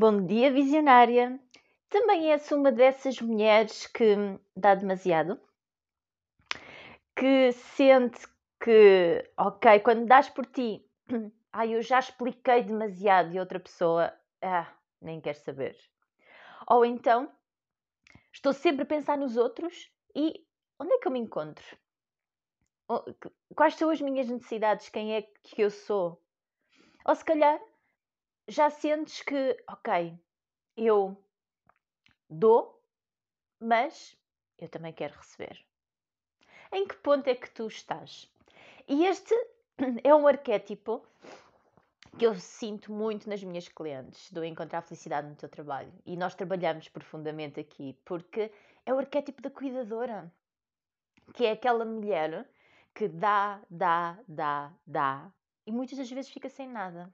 Bom dia, visionária! Também és uma dessas mulheres que dá demasiado? Que sente que, ok, quando dás por ti, ah, eu já expliquei demasiado e outra pessoa, ah, nem quer saber. Ou então, estou sempre a pensar nos outros e onde é que eu me encontro? Quais são as minhas necessidades? Quem é que eu sou? Ou se calhar já sentes que, ok, eu dou, mas eu também quero receber. Em que ponto é que tu estás? E este é um arquétipo que eu sinto muito nas minhas clientes do encontrar felicidade no teu trabalho. E nós trabalhamos profundamente aqui porque é o arquétipo da cuidadora, que é aquela mulher que dá, dá, dá, dá e muitas das vezes fica sem nada.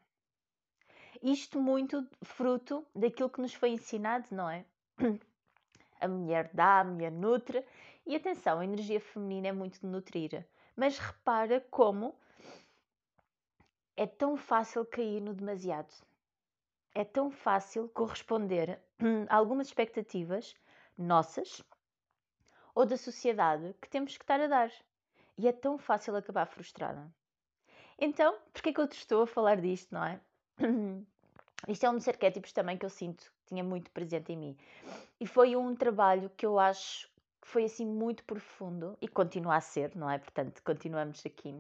Isto muito fruto daquilo que nos foi ensinado, não é? A mulher dá, a mulher nutre. E atenção, a energia feminina é muito de nutrir. Mas repara como é tão fácil cair no demasiado. É tão fácil corresponder a algumas expectativas nossas ou da sociedade que temos que estar a dar. E é tão fácil acabar frustrada. Então, por que é que eu te estou a falar disto, não é? Isto é um dos arquétipos também que eu sinto tinha muito presente em mim. E foi um trabalho que eu acho que foi assim muito profundo e continua a ser, não é? Portanto, continuamos aqui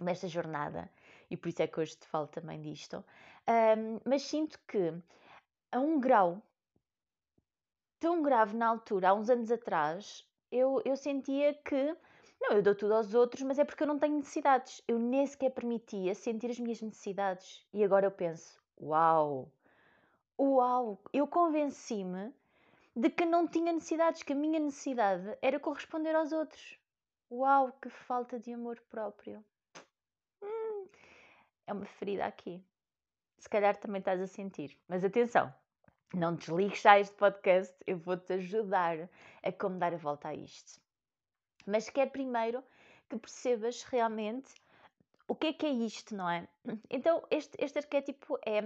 nesta jornada e por isso é que hoje te falo também disto. Um, mas sinto que a um grau tão grave na altura, há uns anos atrás, eu, eu sentia que não, eu dou tudo aos outros, mas é porque eu não tenho necessidades. Eu nem sequer permitia sentir as minhas necessidades. E agora eu penso: uau, uau, eu convenci-me de que não tinha necessidades, que a minha necessidade era corresponder aos outros. Uau, que falta de amor próprio. Hum, é uma ferida aqui. Se calhar também estás a sentir. Mas atenção, não desligues já este podcast, eu vou-te ajudar a como dar a volta a isto mas quer primeiro que percebas realmente o que é que é isto, não é? Então, este, este arquétipo é,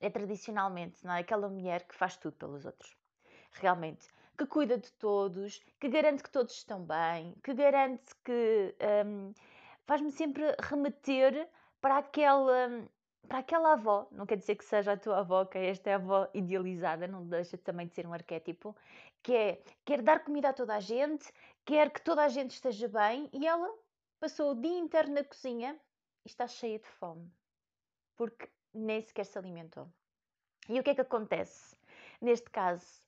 é tradicionalmente, não é? Aquela mulher que faz tudo pelos outros. Realmente. Que cuida de todos, que garante que todos estão bem, que garante que. Um, faz-me sempre remeter para aquela. Para aquela avó, não quer dizer que seja a tua avó, que esta é a avó idealizada, não deixa também de ser um arquétipo, que é quer dar comida a toda a gente, quer que toda a gente esteja bem e ela passou o dia inteiro na cozinha e está cheia de fome porque nem sequer se alimentou. E o que é que acontece neste caso?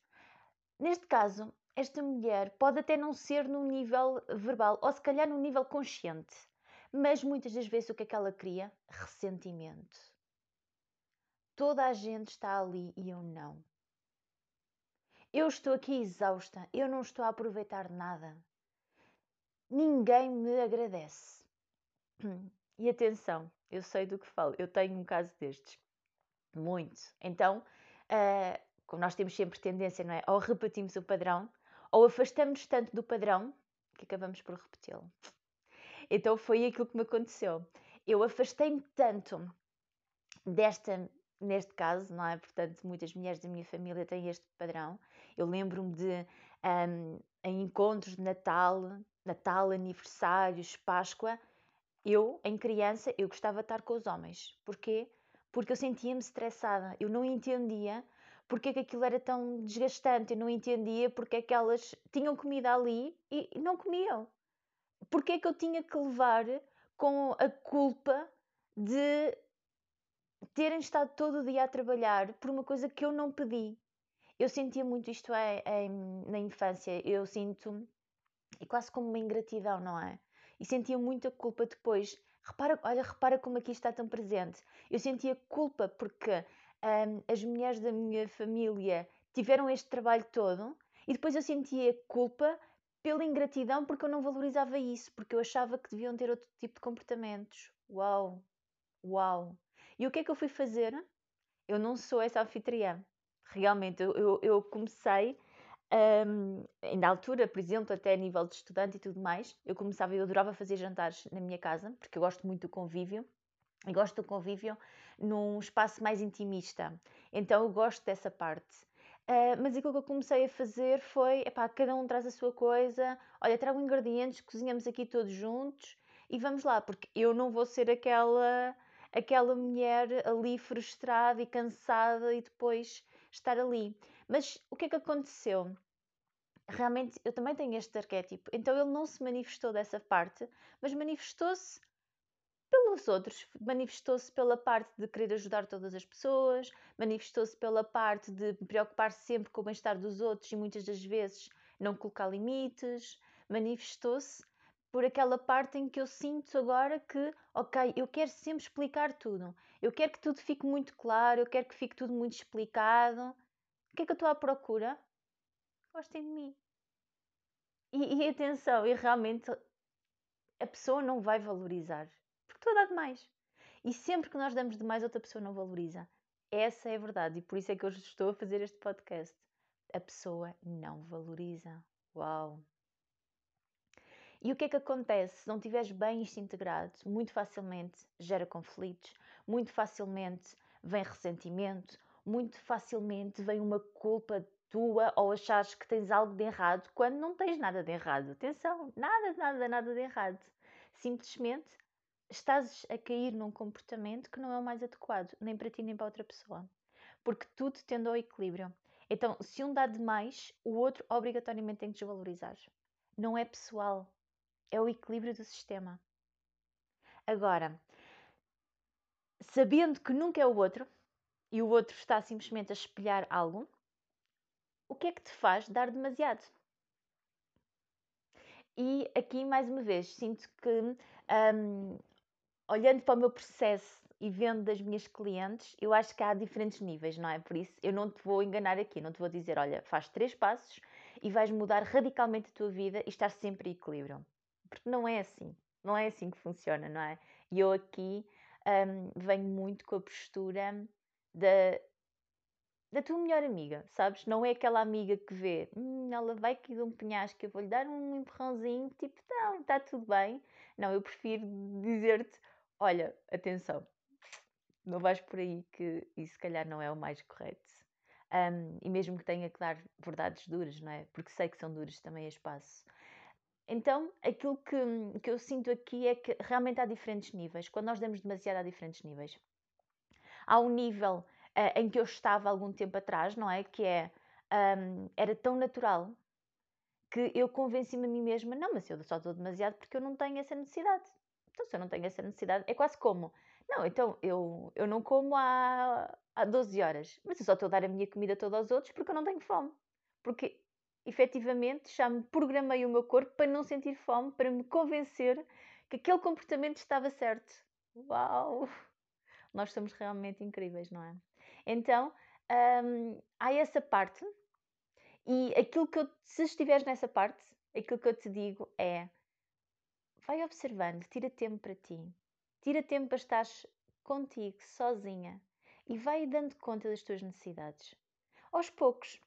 Neste caso, esta mulher pode até não ser num nível verbal ou se calhar num nível consciente, mas muitas das vezes o que é que ela cria? Ressentimento. Toda a gente está ali e eu não. Eu estou aqui exausta, eu não estou a aproveitar nada ninguém me agradece. E atenção, eu sei do que falo, eu tenho um caso destes. Muito. Então, uh, como nós temos sempre tendência, não é? Ou repetimos o padrão, ou afastamos tanto do padrão que acabamos por repeti-lo. Então foi aquilo que me aconteceu. Eu afastei-me tanto desta, neste caso, não é? Portanto, muitas mulheres da minha família têm este padrão. Eu lembro-me de um, em encontros de Natal, Natal, aniversários, Páscoa, eu, em criança, eu gostava de estar com os homens. Porquê? Porque eu sentia-me estressada. Eu não entendia porque é que aquilo era tão desgastante. Eu não entendia porque é que elas tinham comida ali e não comiam. Porque é que eu tinha que levar com a culpa de terem estado todo o dia a trabalhar por uma coisa que eu não pedi. Eu sentia muito isto é, é, na infância. Eu sinto é quase como uma ingratidão, não é? E sentia muita culpa depois. Repara, olha, repara como aqui está tão presente. Eu sentia culpa porque hum, as mulheres da minha família tiveram este trabalho todo e depois eu sentia culpa pela ingratidão porque eu não valorizava isso, porque eu achava que deviam ter outro tipo de comportamentos. Uau! Uau! E o que é que eu fui fazer? Eu não sou essa anfitriã. Realmente, eu, eu, eu comecei um, na altura, por exemplo, até a nível de estudante e tudo mais, eu começava, eu adorava fazer jantares na minha casa, porque eu gosto muito do convívio. e gosto do convívio num espaço mais intimista. Então eu gosto dessa parte. Uh, mas aquilo que eu comecei a fazer foi, epá, cada um traz a sua coisa, olha, trago ingredientes, cozinhamos aqui todos juntos e vamos lá, porque eu não vou ser aquela aquela mulher ali frustrada e cansada e depois estar ali. Mas o que é que aconteceu? Realmente eu também tenho este arquétipo, então ele não se manifestou dessa parte, mas manifestou-se pelos outros, manifestou-se pela parte de querer ajudar todas as pessoas, manifestou-se pela parte de preocupar sempre com o bem-estar dos outros e muitas das vezes não colocar limites, manifestou-se por aquela parte em que eu sinto agora que, ok, eu quero sempre explicar tudo, eu quero que tudo fique muito claro, eu quero que fique tudo muito explicado. O que é que eu estou à procura? Gostem de mim. E, e atenção, e realmente a pessoa não vai valorizar, porque estou a dar demais. E sempre que nós damos demais, outra pessoa não valoriza. Essa é a verdade, e por isso é que eu estou a fazer este podcast. A pessoa não valoriza. Uau! E o que é que acontece se não estiveres bem isto integrado? Muito facilmente gera conflitos, muito facilmente vem ressentimento, muito facilmente vem uma culpa tua ou achares que tens algo de errado quando não tens nada de errado. Atenção, nada, nada, nada de errado. Simplesmente estás a cair num comportamento que não é o mais adequado, nem para ti nem para outra pessoa. Porque tudo tende ao equilíbrio. Então, se um dá demais, o outro obrigatoriamente tem que desvalorizar. Não é pessoal, é o equilíbrio do sistema. Agora, sabendo que nunca é o outro e o outro está simplesmente a espelhar algo, o que é que te faz dar demasiado? E aqui, mais uma vez, sinto que, um, olhando para o meu processo e vendo das minhas clientes, eu acho que há diferentes níveis, não é? Por isso, eu não te vou enganar aqui, não te vou dizer, olha, faz três passos e vais mudar radicalmente a tua vida e estar sempre em equilíbrio. Porque não é assim. Não é assim que funciona, não é? E eu aqui um, venho muito com a postura da, da tua melhor amiga, sabes? Não é aquela amiga que vê, hum, ela vai aqui de um penhasco, eu vou-lhe dar um empurrãozinho, tipo, não, está tudo bem. Não, eu prefiro dizer-te, olha, atenção, não vais por aí que isso se calhar não é o mais correto. Um, e mesmo que tenha que dar verdades duras, não é? Porque sei que são duras também a espaço. Então, aquilo que, que eu sinto aqui é que realmente há diferentes níveis. Quando nós damos demasiado, há diferentes níveis. Um nível uh, em que eu estava algum tempo atrás, não é? Que é, um, era tão natural que eu convenci-me a mim mesma, não, mas eu só estou demasiado porque eu não tenho essa necessidade. Então, se eu não tenho essa necessidade, é quase como, não, então eu, eu não como há, há 12 horas, mas eu só estou a dar a minha comida toda aos outros porque eu não tenho fome. Porque efetivamente já me programei o meu corpo para não sentir fome, para me convencer que aquele comportamento estava certo. Uau! Nós somos realmente incríveis, não é? Então, hum, há essa parte, e aquilo que eu, se estiveres nessa parte, aquilo que eu te digo é: vai observando, tira tempo para ti, tira tempo para estar contigo, sozinha, e vai dando conta das tuas necessidades. Aos poucos,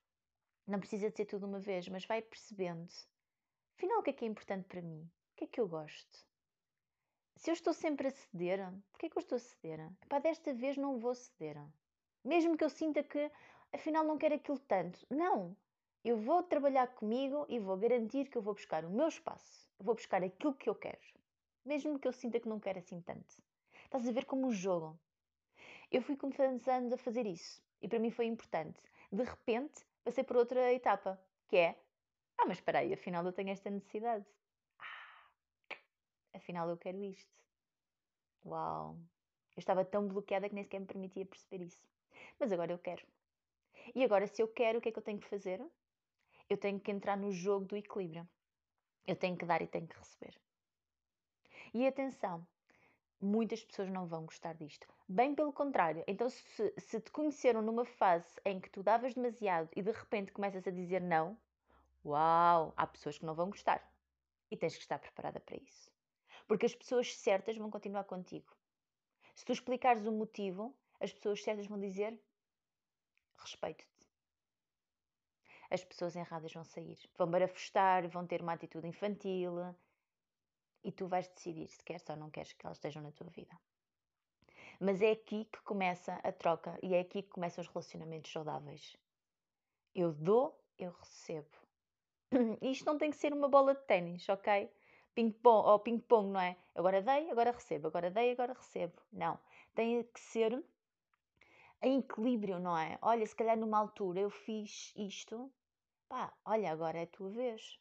não precisa de ser tudo uma vez, mas vai percebendo. Afinal, o que é que é importante para mim? O que é que eu gosto? Se eu estou sempre a ceder, porquê que eu estou a ceder? Pá, desta vez não vou ceder. Mesmo que eu sinta que, afinal, não quero aquilo tanto. Não! Eu vou trabalhar comigo e vou garantir que eu vou buscar o meu espaço. Eu vou buscar aquilo que eu quero. Mesmo que eu sinta que não quero assim tanto. Estás a ver como um jogo. Eu fui começando a fazer isso. E para mim foi importante. De repente, passei por outra etapa, que é: ah, mas espera aí, afinal eu tenho esta necessidade. Afinal eu quero isto. Uau! Eu estava tão bloqueada que nem sequer me permitia perceber isso. Mas agora eu quero. E agora, se eu quero, o que é que eu tenho que fazer? Eu tenho que entrar no jogo do equilíbrio. Eu tenho que dar e tenho que receber. E atenção, muitas pessoas não vão gostar disto. Bem pelo contrário. Então, se, se te conheceram numa fase em que tu davas demasiado e de repente começas a dizer não, uau, há pessoas que não vão gostar. E tens que estar preparada para isso. Porque as pessoas certas vão continuar contigo. Se tu explicares o motivo, as pessoas certas vão dizer respeito-te. As pessoas erradas vão sair, vão barafustar, vão ter uma atitude infantil, e tu vais decidir se queres ou não queres que elas estejam na tua vida. Mas é aqui que começa a troca e é aqui que começam os relacionamentos saudáveis. Eu dou, eu recebo. Isto não tem que ser uma bola de ténis, ok? Ping-pong, ou ping-pong, não é? Agora dei, agora recebo, agora dei, agora recebo. Não. Tem que ser em equilíbrio, não é? Olha, se calhar numa altura eu fiz isto, pá, olha, agora é a tua vez.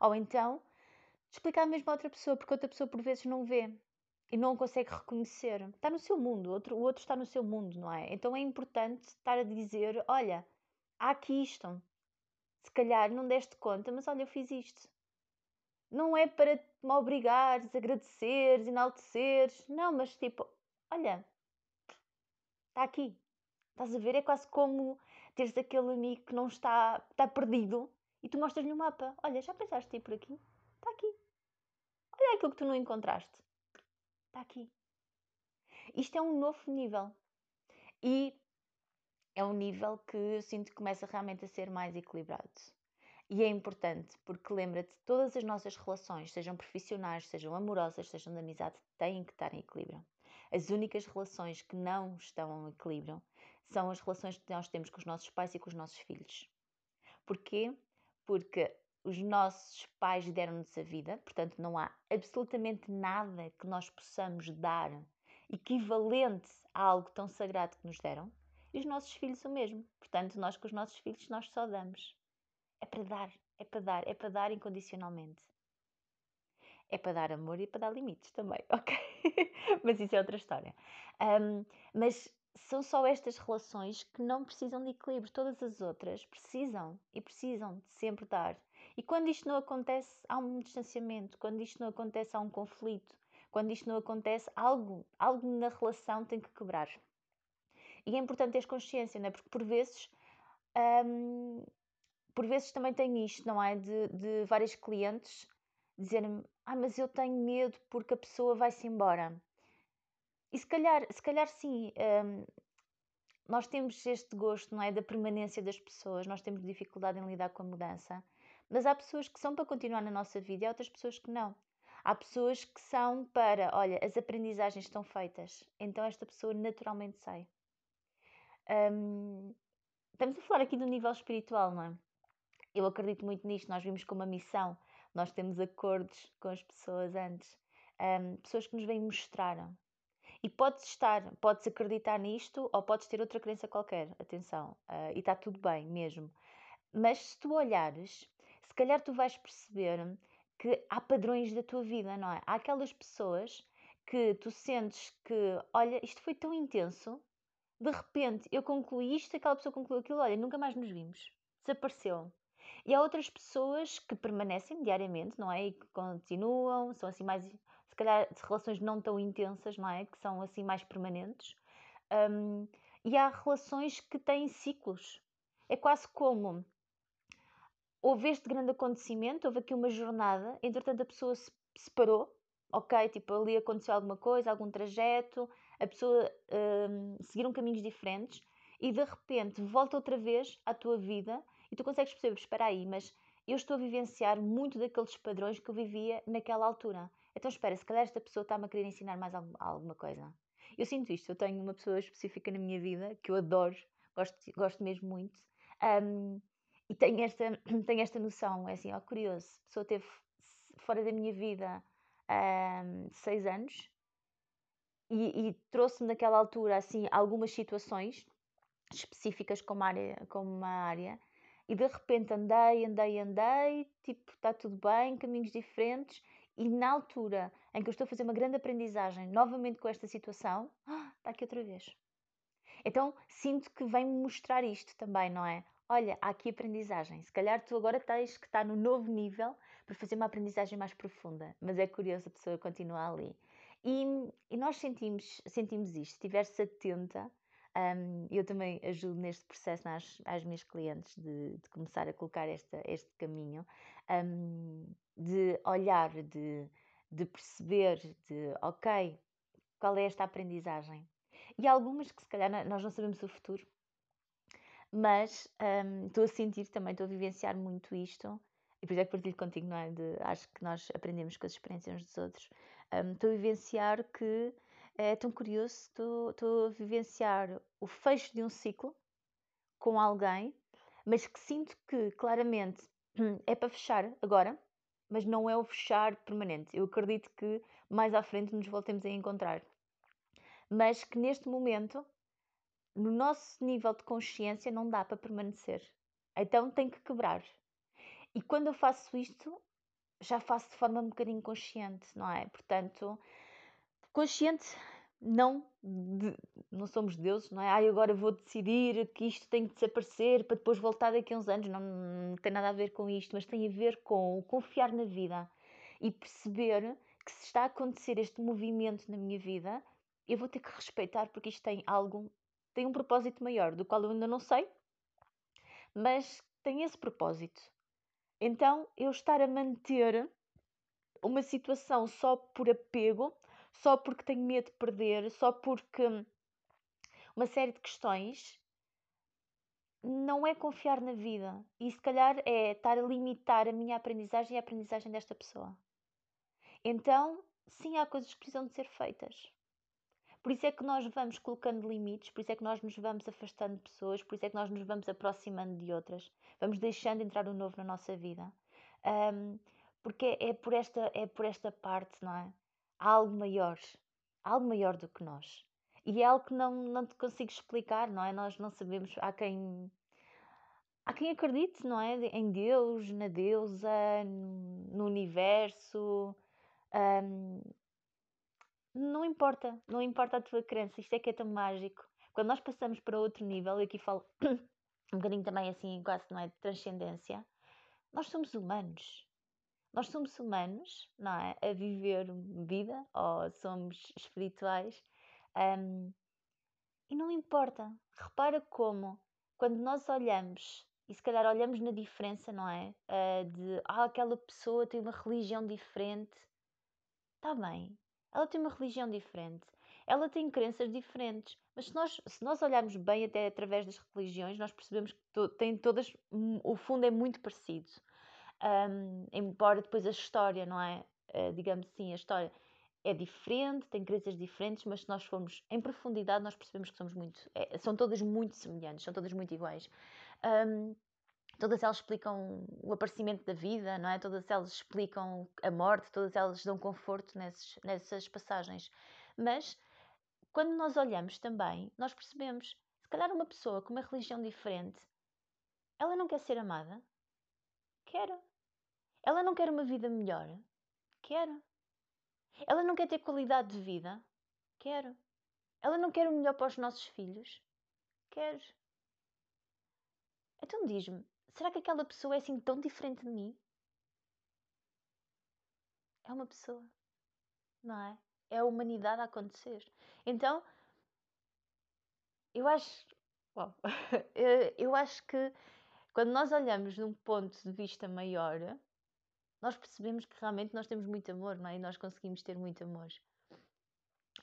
Ou então, explicar mesmo a outra pessoa, porque outra pessoa por vezes não vê e não consegue reconhecer. Está no seu mundo, outro, o outro está no seu mundo, não é? Então é importante estar a dizer: olha, há aqui isto. Se calhar não deste conta, mas olha, eu fiz isto. Não é para me obrigares, agradeceres, enalteceres. Não, mas tipo, olha, está aqui. Estás a ver? É quase como teres aquele amigo que não está, está perdido e tu mostras-lhe o mapa. Olha, já pensaste ir por aqui? Está aqui. Olha aquilo que tu não encontraste. Está aqui. Isto é um novo nível. E é um nível que eu sinto que começa realmente a ser mais equilibrado. E é importante porque lembra-te, todas as nossas relações, sejam profissionais, sejam amorosas, sejam de amizade, têm que estar em equilíbrio. As únicas relações que não estão em equilíbrio são as relações que nós temos com os nossos pais e com os nossos filhos. Porquê? Porque os nossos pais deram-nos a vida, portanto, não há absolutamente nada que nós possamos dar equivalente a algo tão sagrado que nos deram e os nossos filhos o mesmo. Portanto, nós com os nossos filhos nós só damos. É para dar, é para dar, é para dar incondicionalmente. É para dar amor e para dar limites também, ok? mas isso é outra história. Um, mas são só estas relações que não precisam de equilíbrio. Todas as outras precisam e precisam de sempre dar. E quando isto não acontece, há um distanciamento. Quando isto não acontece, há um conflito. Quando isto não acontece, algo, algo na relação tem que quebrar. E é importante ter consciência, não é? Porque por vezes, hum, por vezes também tenho isto, não é? De, de clientes dizerem-me, ah, mas eu tenho medo porque a pessoa vai-se embora. E se calhar, se calhar sim, hum, nós temos este gosto, não é? Da permanência das pessoas, nós temos dificuldade em lidar com a mudança, mas há pessoas que são para continuar na nossa vida e há outras pessoas que não. Há pessoas que são para, olha, as aprendizagens estão feitas, então esta pessoa naturalmente sai. Um, estamos a falar aqui do nível espiritual, não é? Eu acredito muito nisto, nós vimos como uma missão, nós temos acordos com as pessoas antes, um, pessoas que nos vêm mostrar. E podes estar, podes acreditar nisto ou podes ter outra crença qualquer, atenção, uh, e está tudo bem mesmo. Mas se tu olhares, se calhar tu vais perceber que há padrões da tua vida, não é? Há aquelas pessoas que tu sentes que, olha, isto foi tão intenso de repente eu concluí isto, aquela pessoa concluiu aquilo, olha, nunca mais nos vimos, desapareceu. E há outras pessoas que permanecem diariamente, não é? E que continuam, são assim mais, se calhar, relações não tão intensas, não é? Que são assim mais permanentes. Um, e há relações que têm ciclos. É quase como houve este grande acontecimento, houve aqui uma jornada, entretanto a pessoa se separou, ok? Tipo, ali aconteceu alguma coisa, algum trajeto, a pessoa um, seguiram caminhos diferentes e de repente volta outra vez à tua vida e tu consegues perceber, espera aí, mas eu estou a vivenciar muito daqueles padrões que eu vivia naquela altura. Então espera, se calhar esta pessoa está-me a querer ensinar mais alguma coisa. Eu sinto isto, eu tenho uma pessoa específica na minha vida que eu adoro, gosto, gosto mesmo muito, um, e tenho esta, tenho esta noção, é assim, ó, curioso, a pessoa teve fora da minha vida um, seis anos, e, e trouxe-me naquela altura assim algumas situações específicas como, área, como uma área e de repente andei, andei, andei, tipo, está tudo bem, caminhos diferentes e na altura em que eu estou a fazer uma grande aprendizagem novamente com esta situação, ah, está aqui outra vez. Então sinto que vem-me mostrar isto também, não é? Olha, há aqui aprendizagem. Se calhar tu agora tens que estar no novo nível para fazer uma aprendizagem mais profunda, mas é curioso a pessoa continuar ali. E, e nós sentimos, sentimos isto, se estiveres atenta, um, eu também ajudo neste processo às, às minhas clientes de, de, começar a colocar esta, este caminho, um, de olhar, de, de perceber, de ok, qual é esta aprendizagem. E algumas que se calhar nós não sabemos o futuro, mas um, estou a sentir também, estou a vivenciar muito isto, e por isso é que partilho contigo, não é? De, acho que nós aprendemos com as experiências uns dos outros um, estou a vivenciar que é tão curioso, estou a vivenciar o fecho de um ciclo com alguém, mas que sinto que claramente é para fechar agora, mas não é o fechar permanente. Eu acredito que mais à frente nos voltemos a encontrar. Mas que neste momento, no nosso nível de consciência, não dá para permanecer. Então tem que quebrar. E quando eu faço isto, já faço de forma um bocadinho consciente, não é? Portanto, consciente não de, não somos deuses, não é? Ai, agora vou decidir que isto tem que desaparecer para depois voltar daqui a uns anos. Não, não tem nada a ver com isto, mas tem a ver com confiar na vida e perceber que se está a acontecer este movimento na minha vida, eu vou ter que respeitar porque isto tem algo, tem um propósito maior, do qual eu ainda não sei, mas tem esse propósito. Então, eu estar a manter uma situação só por apego só porque tenho medo de perder, só porque uma série de questões, não é confiar na vida. E se calhar é estar a limitar a minha aprendizagem e a aprendizagem desta pessoa. Então, sim, há coisas que precisam de ser feitas. Por isso é que nós vamos colocando limites, por isso é que nós nos vamos afastando de pessoas, por isso é que nós nos vamos aproximando de outras, vamos deixando entrar o novo na nossa vida. Um, porque é por, esta, é por esta parte, não é? Há algo maior, há algo maior do que nós. E é algo que não, não te consigo explicar, não é? Nós não sabemos, há quem, há quem acredite, não é? Em Deus, na deusa, no universo. Um, não importa, não importa a tua crença, isto é que é tão mágico. Quando nós passamos para outro nível, e aqui falo um bocadinho também assim, quase não é? De transcendência, nós somos humanos. Nós somos humanos, não é? A viver vida, ou somos espirituais, um, e não importa. Repara como, quando nós olhamos, e se calhar olhamos na diferença, não é? Uh, de, ah, aquela pessoa tem uma religião diferente. Está bem, ela tem uma religião diferente, ela tem crenças diferentes, mas se nós, se nós olharmos bem até através das religiões, nós percebemos que to, têm todas, hum, o fundo é muito parecido um, embora depois a história, não é? Uh, digamos assim, a história é diferente, tem crenças diferentes, mas se nós formos em profundidade, nós percebemos que somos muito, é, são todas muito semelhantes, são todas muito iguais. Um, todas elas explicam o aparecimento da vida, não é? Todas elas explicam a morte, todas elas dão conforto nesses, nessas passagens. Mas quando nós olhamos também, nós percebemos, se calhar uma pessoa com uma religião diferente, ela não quer ser amada, Quero. Ela não quer uma vida melhor? Quero. Ela não quer ter qualidade de vida? Quero. Ela não quer o melhor para os nossos filhos? Quero. Então diz-me, será que aquela pessoa é assim tão diferente de mim? É uma pessoa, não é? É a humanidade a acontecer. Então, eu acho. Bom, eu acho que quando nós olhamos de um ponto de vista maior, nós percebemos que realmente nós temos muito amor, não é? E nós conseguimos ter muito amor.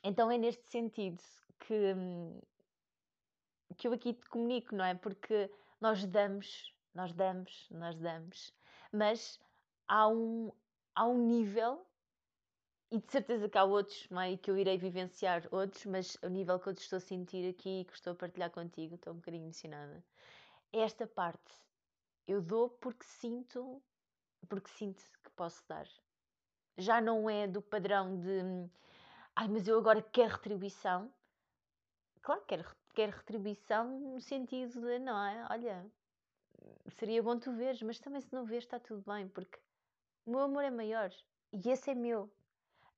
Então é neste sentido que, que eu aqui te comunico, não é? Porque nós damos, nós damos, nós damos, mas há um, há um nível, e de certeza que há outros, não é? E que eu irei vivenciar outros, mas o nível que eu estou a sentir aqui e que estou a partilhar contigo, estou um bocadinho emocionada, esta parte eu dou porque sinto, porque sinto que posso dar. Já não é do padrão de ai, mas eu agora quero retribuição. Claro que quero, retribuição no sentido de não é? Olha, seria bom tu veres, mas também se não vês está tudo bem, porque o meu amor é maior e esse é meu.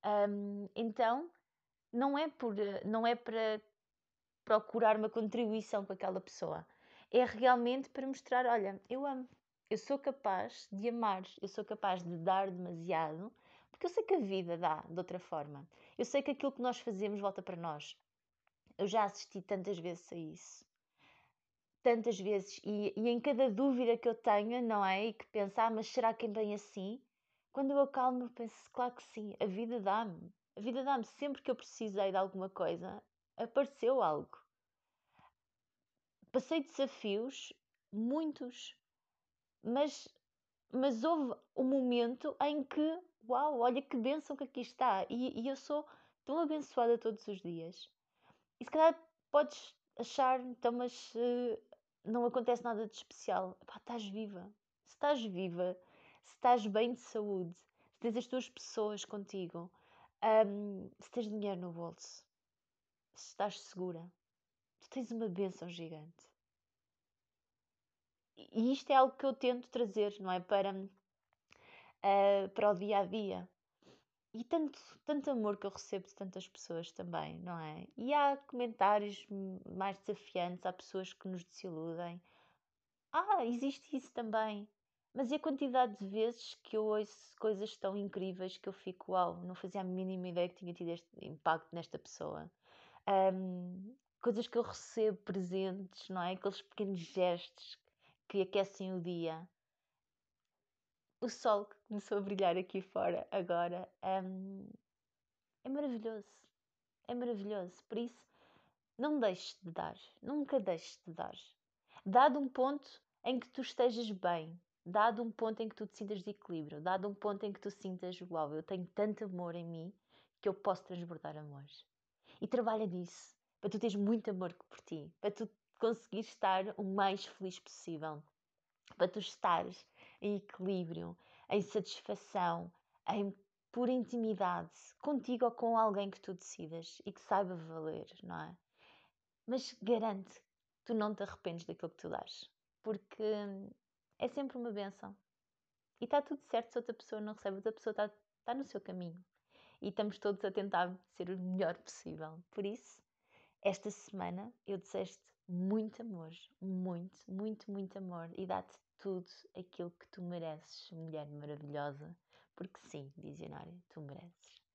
Um, então não é por não é para procurar uma contribuição com aquela pessoa é realmente para mostrar: olha, eu amo, eu sou capaz de amar, eu sou capaz de dar demasiado, porque eu sei que a vida dá de outra forma. Eu sei que aquilo que nós fazemos volta para nós. Eu já assisti tantas vezes a isso. Tantas vezes, e, e em cada dúvida que eu tenho, não é? E que penso, ah, mas será que é bem assim? Quando eu acalmo, penso, claro que sim, a vida dá-me. A vida dá-me. Sempre que eu precisei de alguma coisa, apareceu algo passei desafios, muitos, mas, mas houve um momento em que, uau, olha que bênção que aqui está. E, e eu sou tão abençoada todos os dias. E se calhar podes achar, então, mas uh, não acontece nada de especial. Epá, estás viva. Se estás viva, se estás bem de saúde, se tens as tuas pessoas contigo, um, se tens dinheiro no bolso, se estás segura, tu tens uma bênção gigante. E isto é algo que eu tento trazer, não é? Para, uh, para o dia a dia. E tanto, tanto amor que eu recebo de tantas pessoas também, não é? E há comentários mais desafiantes, há pessoas que nos desiludem. Ah, existe isso também. Mas e a quantidade de vezes que eu ouço coisas tão incríveis que eu fico, uau, não fazia a mínima ideia que tinha tido este impacto nesta pessoa. Um, coisas que eu recebo presentes, não é? Aqueles pequenos gestos que aquecem o dia. O sol que começou a brilhar aqui fora agora um, é maravilhoso. É maravilhoso. Por isso, não deixes de dar. Nunca deixes de dar. Dado um ponto em que tu estejas bem, dado um ponto em que tu te sintas de equilíbrio, dado um ponto em que tu sintas, uau, eu tenho tanto amor em mim que eu posso transbordar amor. E trabalha nisso, para tu teres muito amor por ti, para tu conseguires estar o mais feliz possível, para tu estares em equilíbrio, em satisfação, em pura intimidade, contigo ou com alguém que tu decidas e que saiba valer, não é? Mas garante tu não te arrependes daquilo que tu dás, porque é sempre uma benção. E está tudo certo se outra pessoa não recebe, outra pessoa está, está no seu caminho. E estamos todos a tentar ser o melhor possível. Por isso, esta semana eu desejo-te muito amor, muito, muito, muito amor e dá-te tudo aquilo que tu mereces, mulher maravilhosa, porque sim, visionária, tu mereces.